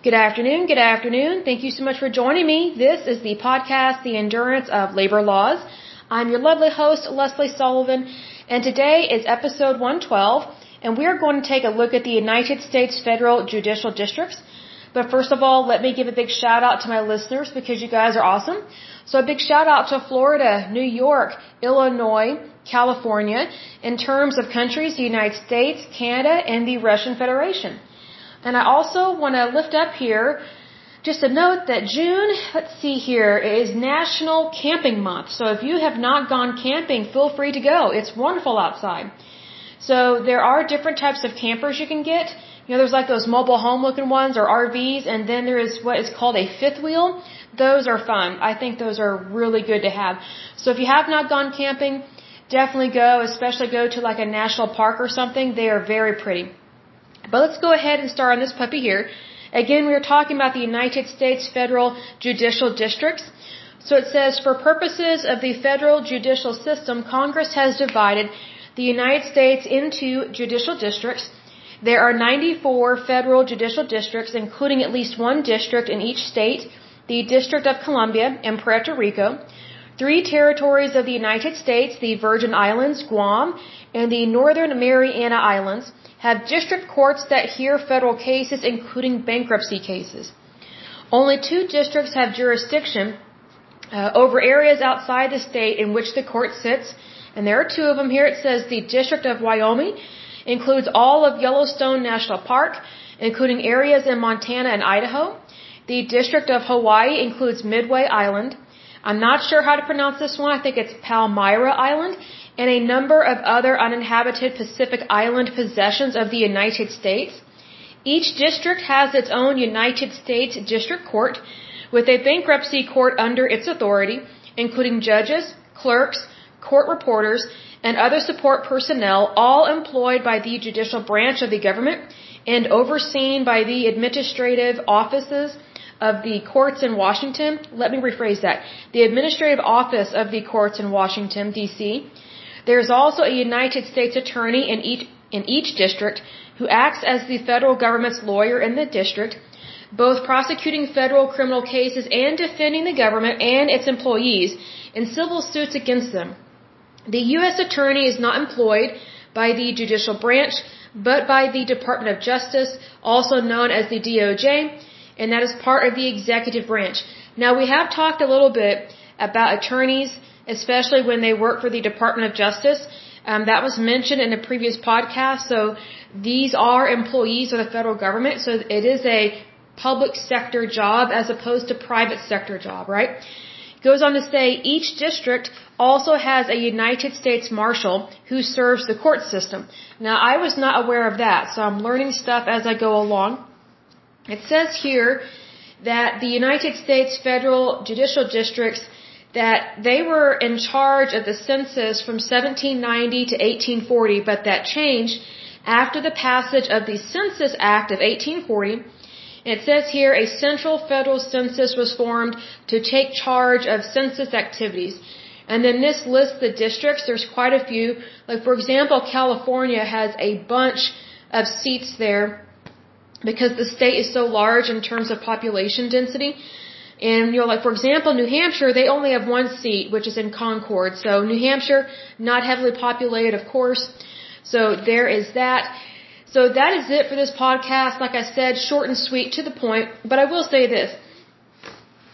Good afternoon. Good afternoon. Thank you so much for joining me. This is the podcast, The Endurance of Labor Laws. I'm your lovely host, Lesley Sullivan, and today is episode 112, and we are going to take a look at the United States Federal Judicial Districts. But first of all, let me give a big shout out to my listeners because you guys are awesome. So a big shout out to Florida, New York, Illinois, California, in terms of countries, the United States, Canada, and the Russian Federation. And I also want to lift up here just a note that June, let's see here, is National Camping Month. So if you have not gone camping, feel free to go. It's wonderful outside. So there are different types of campers you can get. You know, there's like those mobile home looking ones or RVs, and then there is what is called a fifth wheel. Those are fun. I think those are really good to have. So if you have not gone camping, definitely go, especially go to like a national park or something. They are very pretty. But let's go ahead and start on this puppy here. Again, we are talking about the United States federal judicial districts. So it says, for purposes of the federal judicial system, Congress has divided the United States into judicial districts. There are 94 federal judicial districts, including at least one district in each state, the District of Columbia and Puerto Rico, three territories of the United States, the Virgin Islands, Guam, and the Northern Mariana Islands, have district courts that hear federal cases, including bankruptcy cases. Only two districts have jurisdiction uh, over areas outside the state in which the court sits, and there are two of them here. It says the District of Wyoming includes all of Yellowstone National Park, including areas in Montana and Idaho. The District of Hawaii includes Midway Island. I'm not sure how to pronounce this one. I think it's Palmyra Island and a number of other uninhabited Pacific Island possessions of the United States. Each district has its own United States District Court with a bankruptcy court under its authority, including judges, clerks, court reporters, and other support personnel, all employed by the judicial branch of the government and overseen by the administrative offices of the courts in Washington. Let me rephrase that. The administrative office of the courts in Washington, D.C., there is also a United States attorney in each, in each district who acts as the federal government's lawyer in the district, both prosecuting federal criminal cases and defending the government and its employees in civil suits against them. The U.S. attorney is not employed by the judicial branch, but by the Department of Justice, also known as the DOJ, and that is part of the executive branch. Now we have talked a little bit about attorneys especially when they work for the Department of Justice. Um, that was mentioned in a previous podcast. So these are employees of the federal government. So it is a public sector job as opposed to private sector job, right? It goes on to say each district also has a United States Marshal who serves the court system. Now I was not aware of that, so I'm learning stuff as I go along. It says here that the United States federal judicial districts that they were in charge of the census from 1790 to 1840, but that changed after the passage of the Census Act of 1840. It says here a central federal census was formed to take charge of census activities. And then this lists the districts. There's quite a few. Like, for example, California has a bunch of seats there because the state is so large in terms of population density. And, you know, like for example, New Hampshire, they only have one seat, which is in Concord. So New Hampshire, not heavily populated, of course. So there is that. So that is it for this podcast. Like I said, short and sweet to the point. But I will say this.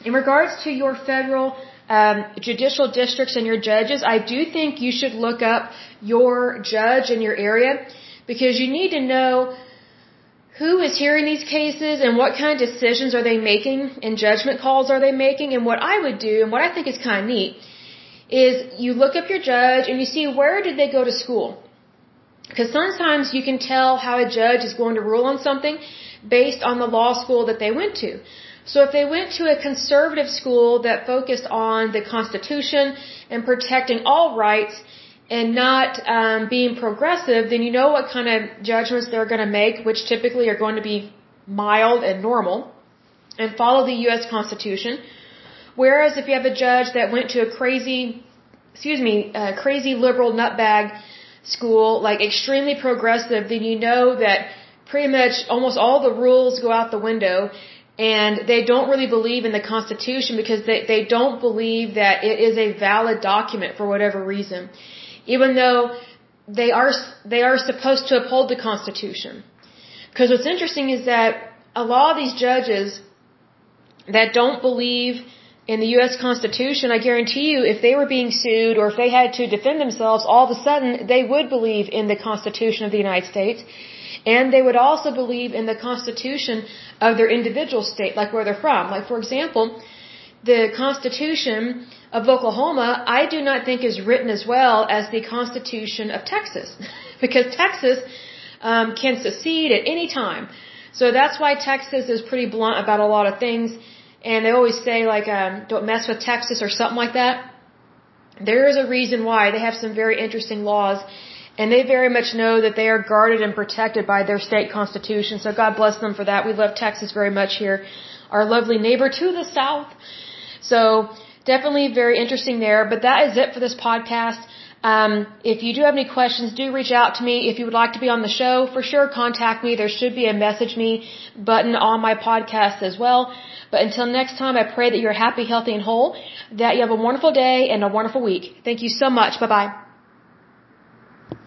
In regards to your federal um, judicial districts and your judges, I do think you should look up your judge in your area because you need to know who is hearing these cases and what kind of decisions are they making and judgment calls are they making and what I would do and what I think is kind of neat is you look up your judge and you see where did they go to school because sometimes you can tell how a judge is going to rule on something based on the law school that they went to. So if they went to a conservative school that focused on the Constitution and protecting all rights, and not um, being progressive, then you know what kind of judgments they're going to make, which typically are going to be mild and normal, and follow the U.S. Constitution. Whereas if you have a judge that went to a crazy, excuse me, a crazy liberal nutbag school, like extremely progressive, then you know that pretty much almost all the rules go out the window and they don't really believe in the Constitution because they, they don't believe that it is a valid document for whatever reason. Even though they are, they are supposed to uphold the Constitution. Because what's interesting is that a lot of these judges that don't believe in the U.S. Constitution, I guarantee you, if they were being sued or if they had to defend themselves, all of a sudden they would believe in the Constitution of the United States. And they would also believe in the Constitution of their individual state, like where they're from. Like, for example, the Constitution of Oklahoma, I do not think is written as well as the Constitution of Texas. because Texas um, can secede at any time. So that's why Texas is pretty blunt about a lot of things and they always say like um, don't mess with Texas or something like that. There is a reason why they have some very interesting laws, and they very much know that they are guarded and protected by their state constitution. So God bless them for that. We love Texas very much here, our lovely neighbor to the south. So definitely very interesting there. But that is it for this podcast. Um, if you do have any questions, do reach out to me. If you would like to be on the show, for sure contact me. There should be a message me button on my podcast as well. But until next time, I pray that you're happy, healthy, and whole, that you have a wonderful day and a wonderful week. Thank you so much. Bye bye.